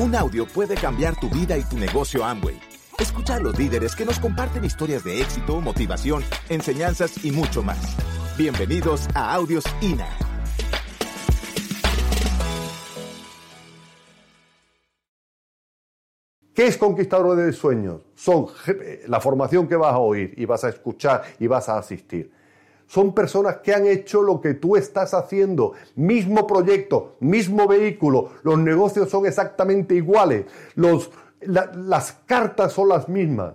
Un audio puede cambiar tu vida y tu negocio Amway. Escucha a los líderes que nos comparten historias de éxito, motivación, enseñanzas y mucho más. Bienvenidos a Audios INA. ¿Qué es Conquistador de Sueños? Son la formación que vas a oír y vas a escuchar y vas a asistir. Son personas que han hecho lo que tú estás haciendo. Mismo proyecto, mismo vehículo. Los negocios son exactamente iguales. Las cartas son las mismas.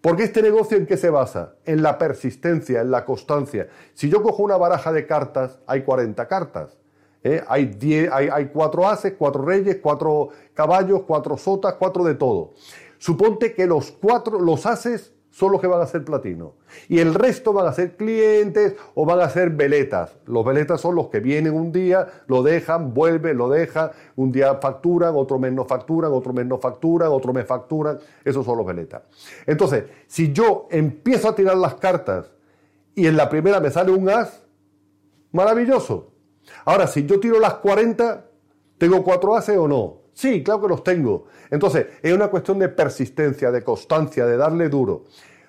Porque este negocio en qué se basa? En la persistencia, en la constancia. Si yo cojo una baraja de cartas, hay 40 cartas. ¿eh? Hay, 10, hay, hay cuatro ases, cuatro reyes, cuatro caballos, cuatro sotas, cuatro de todo. Suponte que los cuatro, los ases son los que van a ser platino. Y el resto van a ser clientes o van a ser veletas. Los veletas son los que vienen un día, lo dejan, vuelven, lo dejan, un día facturan, otro mes no facturan, otro mes no facturan, otro mes facturan. Esos son los veletas. Entonces, si yo empiezo a tirar las cartas y en la primera me sale un as, maravilloso. Ahora, si yo tiro las 40, ¿tengo cuatro ases o no? Sí, claro que los tengo. Entonces, es una cuestión de persistencia, de constancia, de darle duro.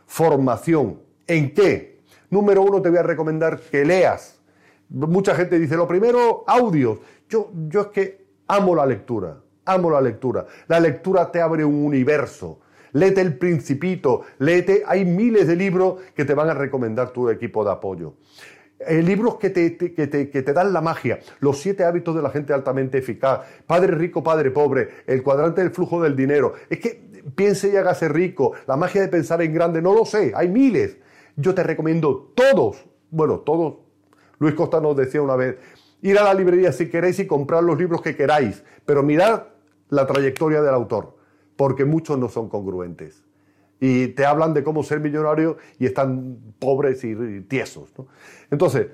Formación. ¿En qué? Número uno, te voy a recomendar que leas. Mucha gente dice, lo primero, audios. Yo, yo es que amo la lectura, amo la lectura. La lectura te abre un universo. Léete El Principito, léete, hay miles de libros que te van a recomendar tu equipo de apoyo. Eh, libros que te, que, te, que te, dan la magia, los siete hábitos de la gente altamente eficaz, Padre rico, Padre pobre, el cuadrante del flujo del dinero. Es que piense y hágase rico, la magia de pensar en grande, no lo sé, hay miles. Yo te recomiendo todos, bueno, todos. Luis Costa nos decía una vez, ir a la librería si queréis y comprar los libros que queráis, pero mirad la trayectoria del autor, porque muchos no son congruentes y te hablan de cómo ser millonario y están pobres y, tiesos. Entonces,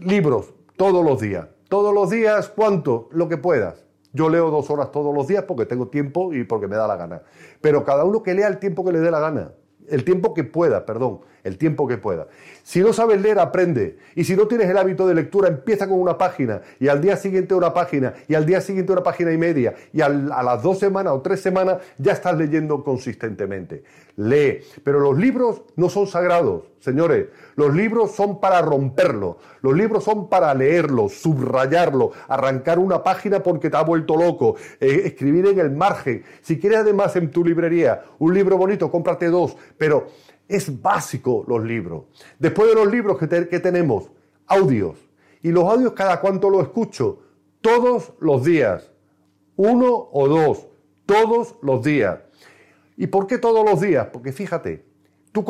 libros todos los días. Todos los días, ¿cuánto? Lo que puedas. Yo leo dos horas todos los días porque tengo tiempo y porque me da la gana. Pero cada uno que lea el tiempo que le dé la gana. El tiempo que pueda, perdón, el tiempo que pueda. Si no sabes leer, aprende. Y si no tienes el hábito de lectura, empieza con una página y al día siguiente una página y al día siguiente una página y media y a las dos semanas o tres semanas ya estás leyendo consistentemente. Lee. Pero los libros no son sagrados, señores. Los libros son para romperlo. Los libros son para leerlo, subrayarlo, arrancar una página porque te ha vuelto loco, eh, escribir en el margen. Si quieres además en tu librería un libro bonito, cómprate dos. Pero es básico los libros. Después de los libros que, tenemos, audios. Y los audios cada cuánto los escucho. Todos los días. Uno o dos. Todos los días. ¿Y por qué todos los días? Porque fíjate, ¿tú,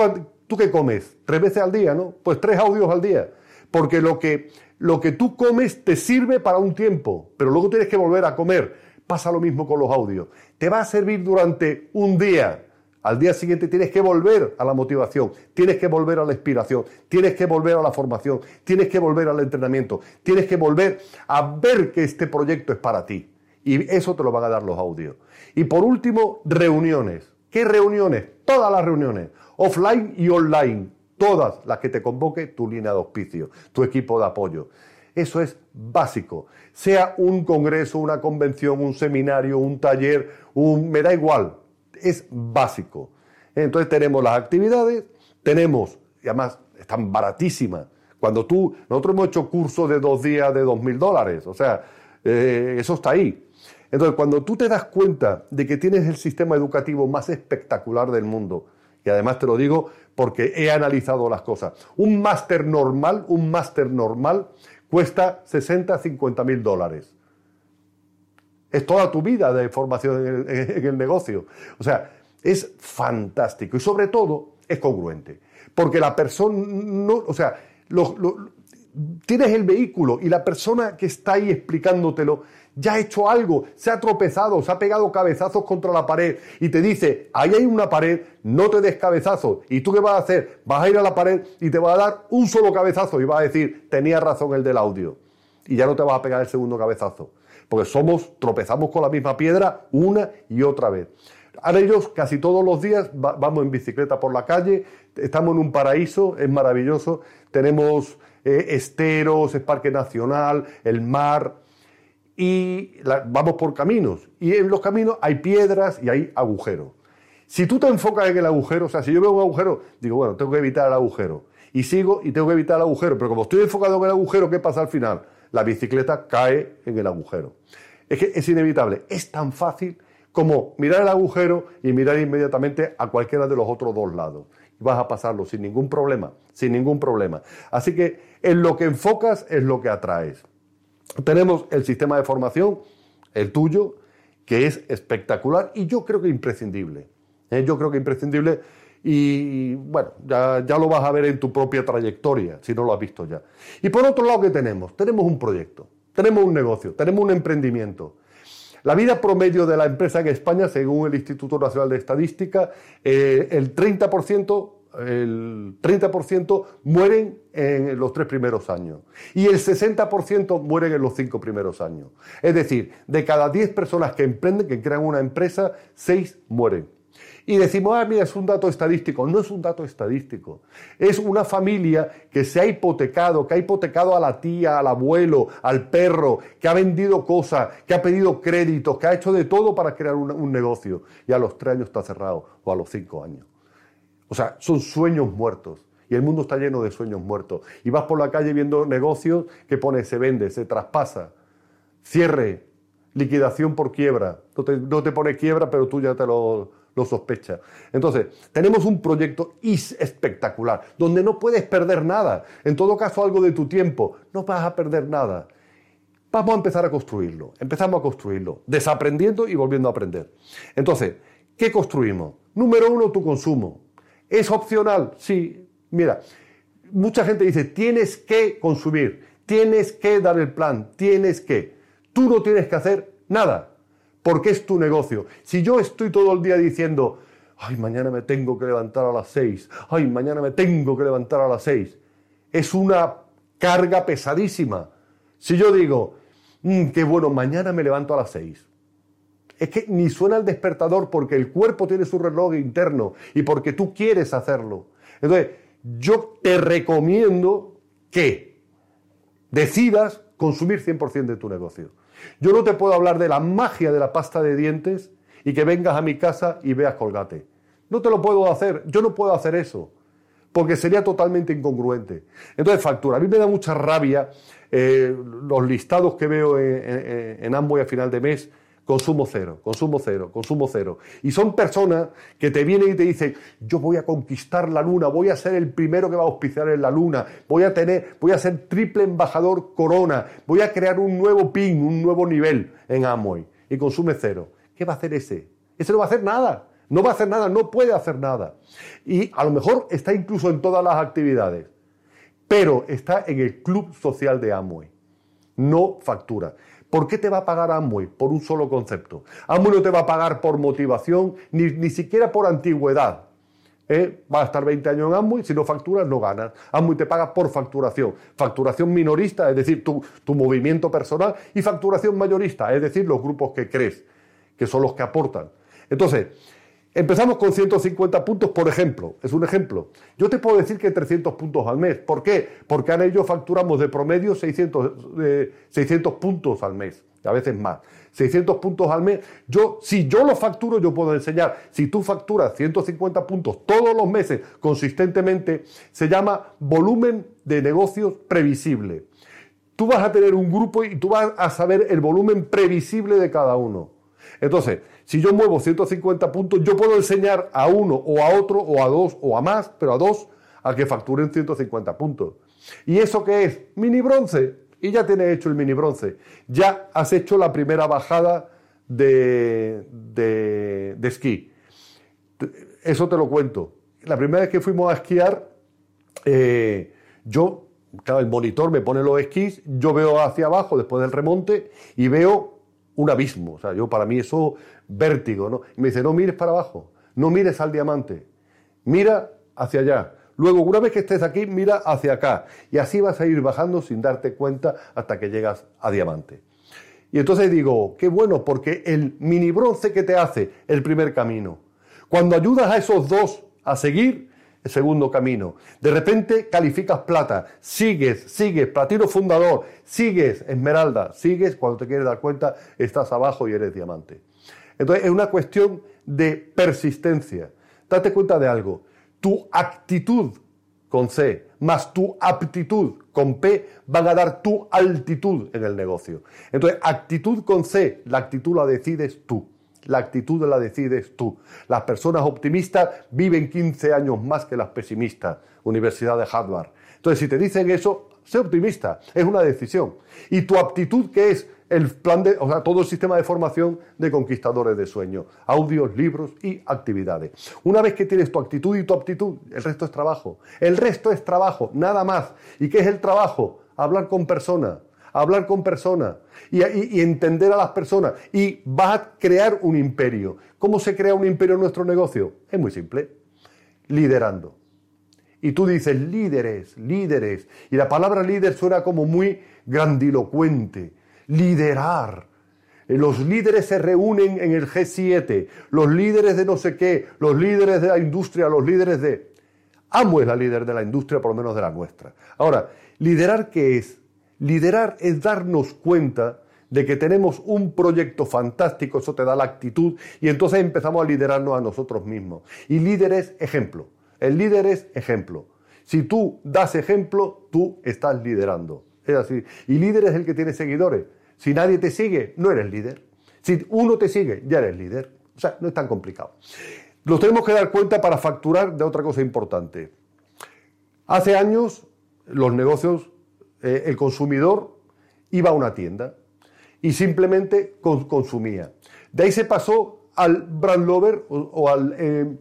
tú qué comes? Tres veces al día, ¿no? Pues tres audios al día. Porque lo que, lo que tú comes te sirve para un tiempo, pero luego tienes que volver a comer. Pasa lo mismo con los audios. Te va a servir durante un día al día siguiente tienes que volver a la motivación, tienes que volver a la inspiración, tienes que volver a la formación, tienes que volver al entrenamiento, tienes que volver a ver que este proyecto es para ti. Y eso te lo van a dar los audios. Y por último, reuniones. ¿Qué reuniones? Todas las reuniones, offline y online. Todas las que te convoque tu línea de auspicio, tu equipo de apoyo. Eso es básico. Sea un congreso, una convención, un seminario, un taller, un... me da igual es básico. Entonces tenemos las actividades, tenemos, y además están baratísimas. Cuando tú, nosotros hemos hecho cursos de dos días de dos mil dólares, o sea, eh, eso está ahí. Entonces, cuando tú te das cuenta de que tienes el sistema educativo más espectacular del mundo, y además te lo digo porque he analizado las cosas, un máster normal, un máster normal cuesta 60, 50 mil dólares es toda tu vida de formación en el, negocio. O sea, es fantástico y sobre todo es congruente. Porque la persona, no, o sea, tienes el vehículo y la persona que está ahí explicándotelo ya ha hecho algo, se ha tropezado, se ha pegado cabezazos contra la pared y te dice, ahí hay una pared, no te des cabezazos. ¿Y tú qué vas a hacer? Vas a ir a la pared y te va a dar un solo cabezazo y vas a decir, tenía razón el del audio. Y ya no te vas a pegar el segundo cabezazo porque somos, tropezamos con la misma piedra una y otra vez. Ahora ellos casi todos los días vamos en bicicleta por la calle, estamos en un paraíso, es maravilloso, tenemos eh, esteros, es parque nacional, el mar. y vamos por caminos. Y en los caminos hay piedras y hay agujeros. Si tú te enfocas en el agujero, o sea, si yo veo un agujero, digo, bueno, tengo que evitar el agujero. Y sigo y tengo que evitar el agujero. Pero como estoy enfocado en el agujero, ¿qué pasa al final? La bicicleta cae en el agujero. Es que es inevitable. Es tan fácil como mirar el agujero y mirar inmediatamente a cualquiera de los otros dos lados. Y vas a pasarlo sin ningún problema, sin ningún problema. Así que en lo que enfocas es lo que atraes. Tenemos el sistema de formación, el tuyo, que es espectacular y yo creo que imprescindible. ¿eh? Yo creo que imprescindible y bueno, ya, ya, lo vas a ver en tu propia trayectoria, si no lo has visto ya. Y por otro lado, ¿qué tenemos? Tenemos un proyecto, tenemos un negocio, tenemos un emprendimiento. La vida promedio de la empresa en España, según el Instituto Nacional de Estadística, eh, el 30% el 30% mueren en los tres primeros años y el 60% mueren en los cinco primeros años. Es decir, de cada 10 personas que emprenden, que crean una empresa, 6 mueren. Y decimos, ah, mira, es un dato estadístico. No es un dato estadístico. Es una familia que se ha hipotecado, que ha hipotecado a la tía, al abuelo, al perro, que ha vendido cosas, que ha pedido créditos, que ha hecho de todo para crear un, negocio. Y a los tres años está cerrado, o a los cinco años. O sea, son sueños muertos. Y el mundo está lleno de sueños muertos. Y vas por la calle viendo negocios que pone se vende, se traspasa, cierre, liquidación por quiebra. No te, pone quiebra, pero tú ya te lo, lo sospechas. Entonces, tenemos un proyecto espectacular, donde no puedes perder nada. En todo caso, algo de tu tiempo. No vas a perder nada. Vamos a empezar a construirlo. Empezamos a construirlo, desaprendiendo y volviendo a aprender. Entonces, ¿qué construimos? Número uno, tu consumo. ¿Es opcional? Sí. Mira, mucha gente dice, tienes que consumir, tienes que dar el plan, tienes que. Tú no tienes que hacer nada, porque es tu negocio. Si yo estoy todo el día diciendo, ay, mañana me tengo que levantar a las seis, ay, mañana me tengo que levantar a las seis, es una carga pesadísima. Si yo digo, mm, qué bueno, mañana me levanto a las seis, es que ni suena el despertador porque el cuerpo tiene su reloj interno y porque tú quieres hacerlo. Entonces, yo te recomiendo que decidas consumir 100% de tu negocio. Yo no te puedo hablar de la magia de la pasta de dientes y que vengas a mi casa y veas colgate. No te lo puedo hacer, yo no puedo hacer eso, porque sería totalmente incongruente. Entonces, factura. A mí me da mucha rabia eh, los listados que veo en, en, a final de mes consumo cero, consumo cero, consumo cero. Y son personas que te vienen y te dicen, yo voy a conquistar la luna, voy a ser el primero que va a auspiciar en la luna, voy a tener, voy a ser triple embajador corona, voy a crear un nuevo pin, un nuevo nivel en Amway. Y consume cero. ¿Qué va a hacer ese? Ese no va a hacer nada. No va a hacer nada, no puede hacer nada. Y a lo mejor está incluso en todas las actividades, pero está en el club social de Amway. No factura. ¿Por qué te va a pagar Amway? Por un solo concepto. Amway no te va a pagar por motivación, ni, ni siquiera por antigüedad. ¿Eh? Va a estar 20 años en Amway, si no facturas, no ganas. Amway te paga por facturación. Facturación minorista, es decir, tu, tu movimiento personal, y facturación mayorista, es decir, los grupos que crees, que son los que aportan. Entonces, Empezamos con 150 puntos, por ejemplo, es un ejemplo. Yo te puedo decir que 300 puntos al mes. ¿Por qué? Porque a ellos facturamos de promedio 600, 600 puntos al mes, a veces más. 600 puntos al mes. Yo, si yo lo facturo, yo puedo enseñar. Si tú facturas 150 puntos todos los meses consistentemente, se llama volumen de negocios previsible. Tú vas a tener un grupo y tú vas a saber el volumen previsible de cada uno. Entonces, si yo muevo 150 puntos, yo puedo enseñar a uno o a otro o a dos o a más, pero a dos, a que facturen 150 puntos. ¿Y eso qué es? Mini bronce. Y ya tienes hecho el mini bronce. Ya has hecho la primera bajada de, de, esquí. Eso te lo cuento. La primera vez que fuimos a esquiar, eh, yo, claro, el monitor me pone los esquís, yo veo hacia abajo después del remonte y veo un abismo. O sea, yo para mí eso vértigo, ¿no? Y me dice, no mires para abajo, no mires al diamante, mira hacia allá. Luego, una vez que estés aquí, mira hacia acá. Y así vas a ir bajando sin darte cuenta hasta que llegas a diamante. Y entonces digo, qué bueno, porque el mini bronce que te hace el primer camino. Cuando ayudas a esos dos a seguir, segundo camino. De repente calificas plata, sigues, sigues, platino fundador, sigues, esmeralda, sigues, cuando te quieres dar cuenta, estás abajo y eres diamante. Entonces es una cuestión de persistencia. Date cuenta de algo, tu actitud con C más tu aptitud con P van a dar tu altitud en el negocio. Entonces, actitud con C, la actitud la decides tú. La actitud la decides tú. Las personas optimistas viven 15 años más que las pesimistas. Universidad de Harvard. Entonces, si te dicen eso, sé optimista. Es una decisión. Y tu aptitud, que es el plan de, o sea, todo el sistema de formación de conquistadores de sueños, audios, libros y actividades. Una vez que tienes tu actitud y tu aptitud, el resto es trabajo. El resto es trabajo, nada más. ¿Y qué es el trabajo? Hablar con personas, hablar con personas y, entender a las personas. Y vas a crear un imperio. ¿Cómo se crea un imperio en nuestro negocio? Es muy simple, liderando. Y tú dices líderes, líderes. Y la palabra líder suena como muy grandilocuente liderar. Eh, los líderes se reúnen en el G7, los líderes de no sé qué, los líderes de la industria, los líderes de... Amo es la líder de la industria, por lo menos de la nuestra. Ahora, ¿liderar qué es? Liderar es darnos cuenta de que tenemos un proyecto fantástico, eso te da la actitud, y entonces empezamos a liderarnos a nosotros mismos. Y líder es ejemplo. El líder es ejemplo. Si tú das ejemplo, tú estás liderando. Es así. Y líder es el que tiene seguidores. Si nadie te sigue, no eres líder. Si uno te sigue, ya eres líder. O sea, no es tan complicado. Nos tenemos que dar cuenta para facturar de otra cosa importante. Hace años, los negocios, eh, el consumidor iba a una tienda y simplemente consumía. De ahí se pasó al brand lover o, al, eh,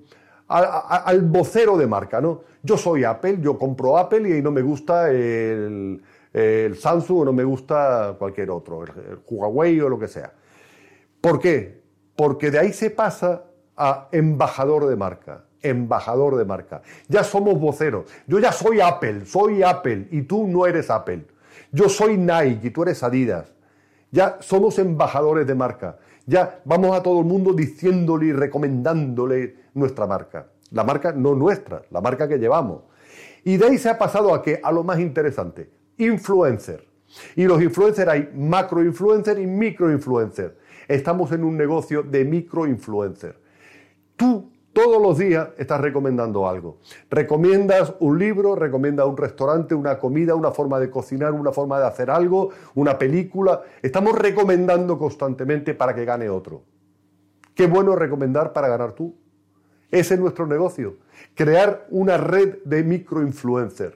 al, vocero de marca, ¿no? Yo soy Apple, yo compro Apple y ahí no me gusta el, el Samsung o no me gusta cualquier otro, el, Huawei o lo que sea. ¿Por qué? Porque de ahí se pasa a embajador de marca, embajador de marca. Ya somos voceros. Yo ya soy Apple, soy Apple y tú no eres Apple. Yo soy Nike y tú eres Adidas. Ya somos embajadores de marca. Ya vamos a todo el mundo diciéndole y recomendándole nuestra marca. La marca no nuestra, la marca que llevamos. Y de ahí se ha pasado a que a lo más interesante, influencer. Y los influencers hay macro influencer y micro influencer. Estamos en un negocio de micro influencer. Tú todos los días estás recomendando algo. Recomiendas un libro, recomiendas un restaurante, una comida, una forma de cocinar, una forma de hacer algo, una película. Estamos recomendando constantemente para que gane otro. Qué bueno recomendar para ganar tú. Ese es nuestro negocio. Crear una red de microinfluencers.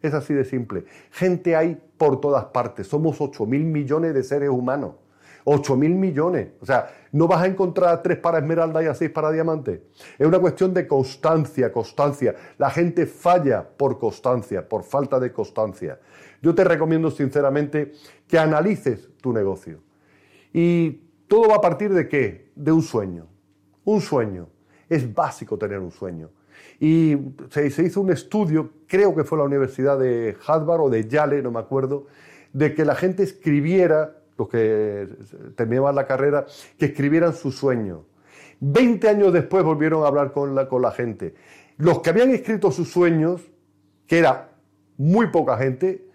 Es así de simple. Gente hay por todas partes. Somos 8 mil millones de seres humanos. 8 mil millones. O sea, no vas a encontrar tres para esmeralda y a seis para diamante. Es una cuestión de constancia, constancia. La gente falla por constancia, por falta de constancia. Yo te recomiendo sinceramente que analices tu negocio. Y todo va a partir de qué? De un sueño. Un sueño. Es básico tener un sueño. Y se, hizo un estudio, creo que fue la Universidad de Harvard o de Yale, no me acuerdo, de que la gente escribiera, los que terminaban la carrera, que escribieran su sueño. Veinte años después volvieron a hablar con la, con la gente. Los que habían escrito sus sueños, que era muy poca gente,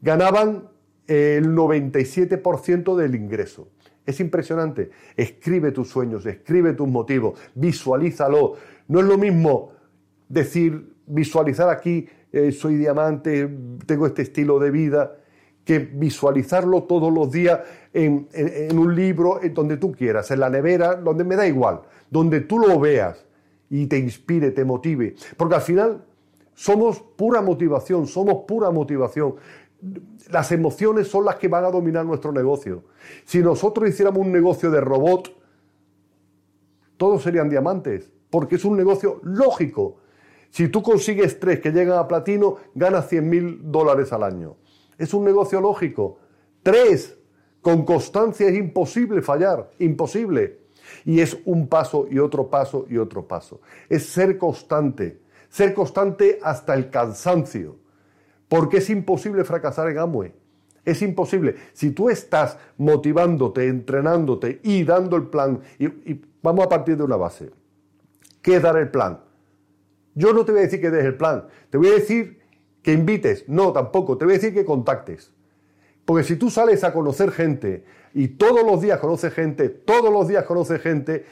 ganaban el 97% del ingreso. Es impresionante. Escribe tus sueños, escribe tus motivos, visualízalo. No es lo mismo decir, visualizar aquí, eh, soy diamante, tengo este estilo de vida, que visualizarlo todos los días en, un libro, en donde tú quieras, en la nevera, donde me da igual, donde tú lo veas y te inspire, te motive. Porque al final somos pura motivación, somos pura motivación. Las emociones son las que van a dominar nuestro negocio. Si nosotros hiciéramos un negocio de robot, todos serían diamantes, porque es un negocio lógico. Si tú consigues tres que llegan a platino, ganas 100 mil dólares al año. Es un negocio lógico. Tres, con constancia es imposible fallar, imposible. Y es un paso y otro paso y otro paso. Es ser constante, ser constante hasta el cansancio. Porque es imposible fracasar en Amway. Es imposible. Si tú estás motivándote, entrenándote y dando el plan, y, vamos a partir de una base. ¿Qué dar el plan? Yo no te voy a decir que des el plan, te voy a decir que invites, no, tampoco, te voy a decir que contactes. Porque si tú sales a conocer gente y todos los días conoces gente, todos los días conoces gente,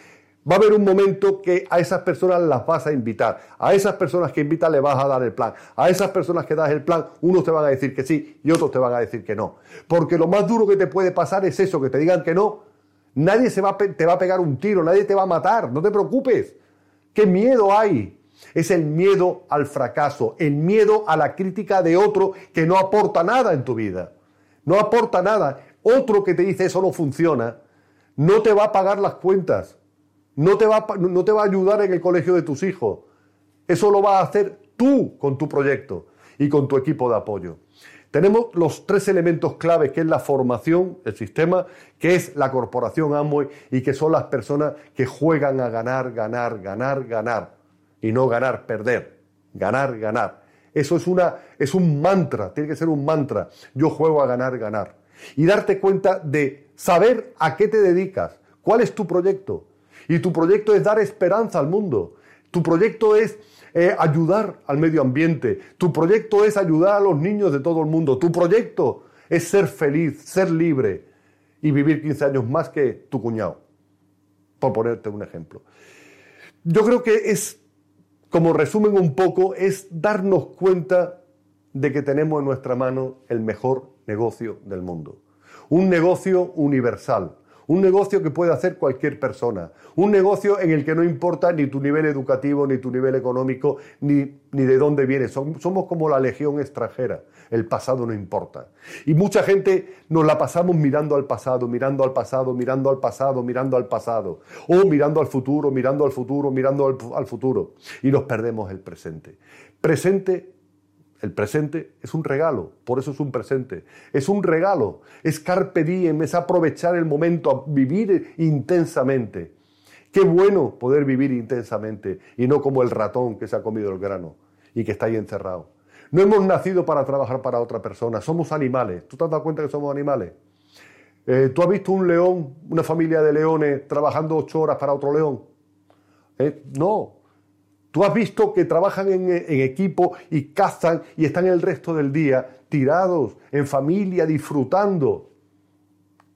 va a haber un momento que a esas personas las vas a invitar. A esas personas que invitas le vas a dar el plan. A esas personas que das el plan, unos te van a decir que sí y otros te van a decir que no. Porque lo más duro que te puede pasar es eso, que te digan que no. Nadie se va te va a pegar un tiro, nadie te va a matar, no te preocupes. ¿Qué miedo hay? Es el miedo al fracaso, el miedo a la crítica de otro que no aporta nada en tu vida. No aporta nada. Otro que te dice eso no funciona, no te va a pagar las cuentas, no te va, no te va a ayudar en el colegio de tus hijos. Eso lo vas a hacer tú con tu proyecto y con tu equipo de apoyo. Tenemos los tres elementos claves, que es la formación, el sistema, que es la corporación Amway y que son las personas que juegan a ganar, ganar, ganar, ganar y no ganar, perder, ganar, ganar. Eso es, una, es un mantra, tiene que ser un mantra. Yo juego a ganar, ganar. Y darte cuenta de saber a qué te dedicas, cuál es tu proyecto. Y tu proyecto es dar esperanza al mundo. Tu proyecto es eh, ayudar al medio ambiente. Tu proyecto es ayudar a los niños de todo el mundo. Tu proyecto es ser feliz, ser libre y vivir 15 años más que tu cuñado. Por ponerte un ejemplo. Yo creo que es como resumen un poco, es darnos cuenta de que tenemos en nuestra mano el mejor negocio del mundo. Un negocio universal, un negocio que puede hacer cualquier persona, un negocio en el que no importa ni tu nivel educativo, ni tu nivel económico, ni, ni de dónde vienes. Somos como la legión extranjera, el pasado no importa. Y mucha gente nos la pasamos mirando al pasado, mirando al pasado, mirando al pasado, mirando al pasado, o mirando al futuro, mirando al futuro, mirando al, futuro, y nos perdemos el presente. Presente el presente es un regalo, por eso es un presente. Es un regalo, es carpe diem, es aprovechar el momento, vivir intensamente. Qué bueno poder vivir intensamente y no como el ratón que se ha comido el grano y que está ahí encerrado. No hemos nacido para trabajar para otra persona, somos animales. ¿Tú te has dado cuenta que somos animales? Eh, ¿Tú has visto un león, una familia de leones, trabajando ocho horas para otro león? Eh, no, Tú has visto que trabajan en, equipo y cazan y están el resto del día tirados, en familia, disfrutando.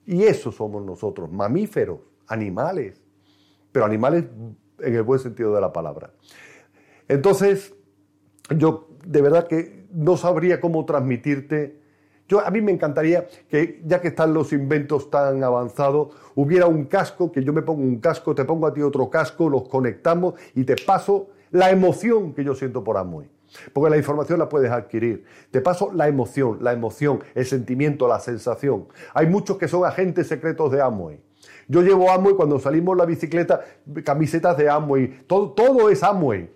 Y eso somos nosotros, mamíferos, animales, pero animales en el buen sentido de la palabra. Entonces, yo de verdad que no sabría cómo transmitirte. Yo, a mí me encantaría que, ya que están los inventos tan avanzados, hubiera un casco, que yo me pongo un casco, te pongo a ti otro casco, los conectamos y te paso la emoción que yo siento por Amway. Porque la información la puedes adquirir. Te paso la emoción, la emoción, el sentimiento, la sensación. Hay muchos que son agentes secretos de Amway. Yo llevo Amway cuando salimos la bicicleta, camisetas de Amway. Todo, todo es Amway.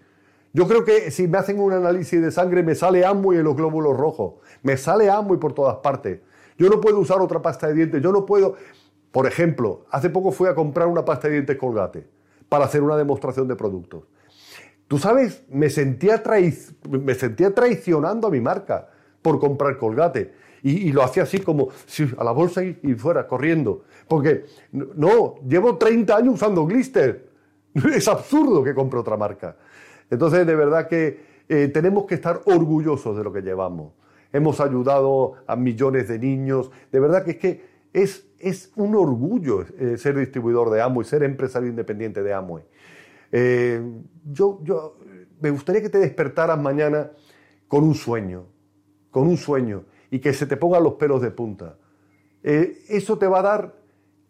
Yo creo que si me hacen un análisis de sangre me sale Amway en los glóbulos rojos. Me sale Amway por todas partes. Yo no puedo usar otra pasta de dientes. Yo no puedo... Por ejemplo, hace poco fui a comprar una pasta de dientes colgate para hacer una demostración de productos. Tú sabes, me sentía, me sentía traicionando a mi marca por comprar colgate. Y, lo hacía así como a la bolsa y, fuera, corriendo. Porque, no, llevo 30 años usando Glister. Es absurdo que compre otra marca. Entonces, de verdad que eh, tenemos que estar orgullosos de lo que llevamos. Hemos ayudado a millones de niños. De verdad que es que es, es un orgullo eh, ser distribuidor de Amway, ser empresario independiente de Amway. Eh, yo, yo me gustaría que te despertaras mañana con un sueño, con un sueño, y que se te pongan los pelos de punta. Eso te va a dar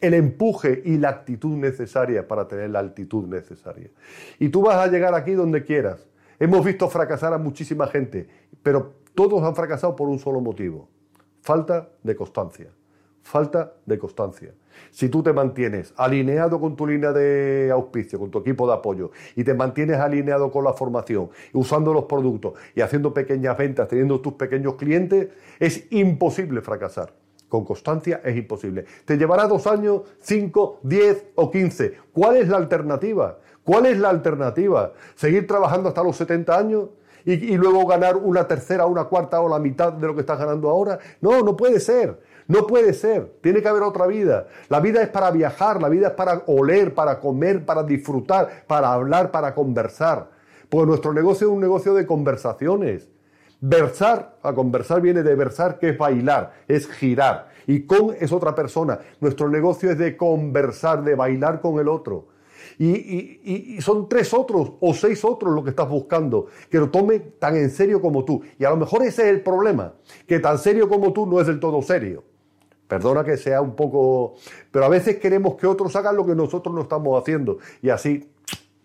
el empuje y la actitud necesaria para tener la altitud necesaria. Y tú vas a llegar aquí donde quieras. Hemos visto fracasar a muchísima gente, pero todos han fracasado por un solo motivo, falta de constancia falta de constancia. Si tú te mantienes alineado con tu línea de auspicio, con tu equipo de apoyo, y te mantienes alineado con la formación, usando los productos y haciendo pequeñas ventas, teniendo tus pequeños clientes, es imposible fracasar. Con constancia es imposible. Te llevará dos años, cinco, diez o quince. ¿Cuál es la alternativa? ¿Cuál es la alternativa? ¿Seguir trabajando hasta los 70 años? Y, y luego ganar una tercera, una cuarta o la mitad de lo que estás ganando ahora? No, no puede ser. No puede ser, tiene que haber otra vida. La vida es para viajar, la vida es para oler, para comer, para disfrutar, para hablar, para conversar, Pues nuestro negocio es un negocio de conversaciones. Versar, a conversar viene de versar, que es bailar, es girar. Y con es otra persona. Nuestro negocio es de conversar, de bailar con el otro. Y, son tres otros o seis otros lo que estás buscando, que lo tome tan en serio como tú. Y a lo mejor ese es el problema, que tan serio como tú no es del todo serio. Perdona que sea un poco... Pero a veces queremos que otros hagan lo que nosotros no estamos haciendo. Y así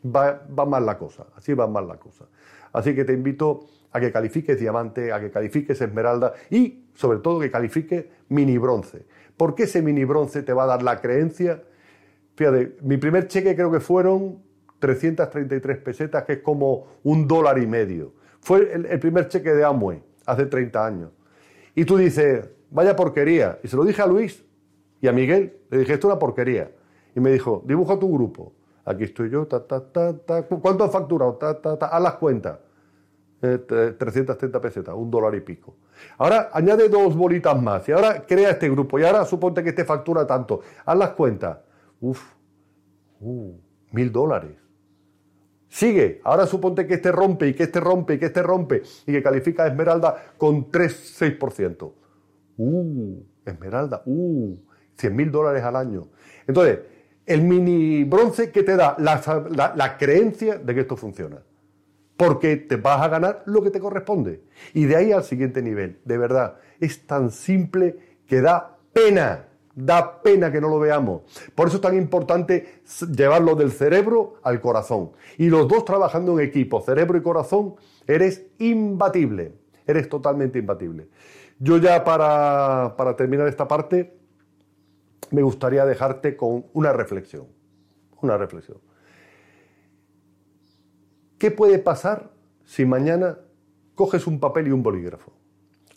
va, va mal la cosa. Así va mal la cosa. Así que te invito a que califiques diamante, a que califiques esmeralda y sobre todo que califiques mini bronce. Porque ese mini bronce te va a dar la creencia Fíjate, mi primer cheque creo que fueron 333 pesetas, que es como un dólar y medio. Fue el, primer cheque de Amway, hace 30 años. Y tú dices, vaya porquería. Y se lo dije a Luis y a Miguel, le dije, esto es una porquería. Y me dijo, dibuja tu grupo. Aquí estoy yo, ta, ta, ta, ta. ¿Cuánto has facturado? Ta, ta, ta. Haz las cuentas. 330 eh, pesetas, un dólar y pico. Ahora añade dos bolitas más y ahora crea este grupo y ahora suponte que este factura tanto. Haz las cuentas. Uf, uh, mil dólares. Sigue, ahora suponte que este rompe y que este rompe y que este rompe y que califica Esmeralda con 3-6%. Uh, Esmeralda, uh, 100 mil dólares al año. Entonces, el mini bronce que te da la, la, creencia de que esto funciona. Porque te vas a ganar lo que te corresponde. Y de ahí al siguiente nivel. De verdad, es tan simple que da pena. Da pena que no lo veamos. Por eso es tan importante llevarlo del cerebro al corazón. Y los dos trabajando en equipo, cerebro y corazón, eres imbatible. Eres totalmente imbatible. Yo ya para, para terminar esta parte, me gustaría dejarte con una reflexión. Una reflexión. ¿Qué puede pasar si mañana coges un papel y un bolígrafo?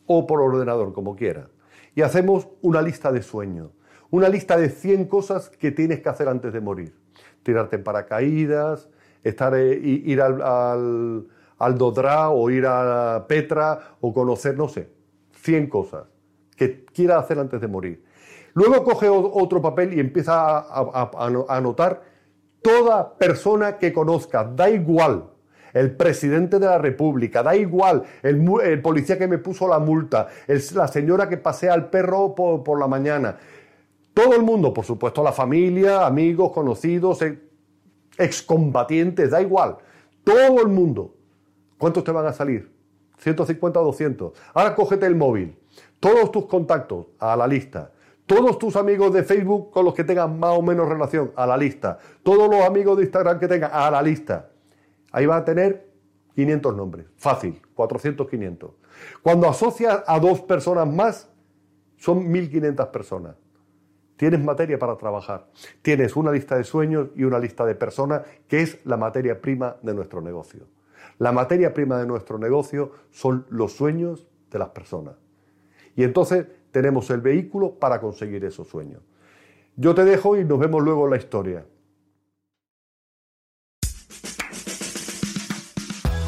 O por ordenador, como quieras y hacemos una lista de sueños, una lista de 100 cosas que tienes que hacer antes de morir. Tirarte en paracaídas, estar, eh, ir al, al, Dodra o ir a Petra o conocer, no sé, 100 cosas que quieras hacer antes de morir. Luego coge otro papel y empieza a, anotar toda persona que conozcas, da igual, el presidente de la República, da igual, el, policía que me puso la multa, la señora que pasea al perro por, la mañana. Todo el mundo, por supuesto, la familia, amigos, conocidos, eh, excombatientes, da igual. Todo el mundo. ¿Cuántos te van a salir? 150 o 200. Ahora cógete el móvil. Todos tus contactos a la lista. Todos tus amigos de Facebook con los que tengas más o menos relación a la lista. Todos los amigos de Instagram que tengas a la lista. Ahí va a tener 500 nombres. Fácil, 400, 500. Cuando asocias a dos personas más, son 1500 personas. Tienes materia para trabajar. Tienes una lista de sueños y una lista de personas que es la materia prima de nuestro negocio. La materia prima de nuestro negocio son los sueños de las personas. Y entonces tenemos el vehículo para conseguir esos sueños. Yo te dejo y nos vemos luego en la historia.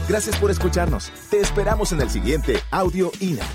Gracias por escucharnos. Te esperamos en el siguiente Audio INA.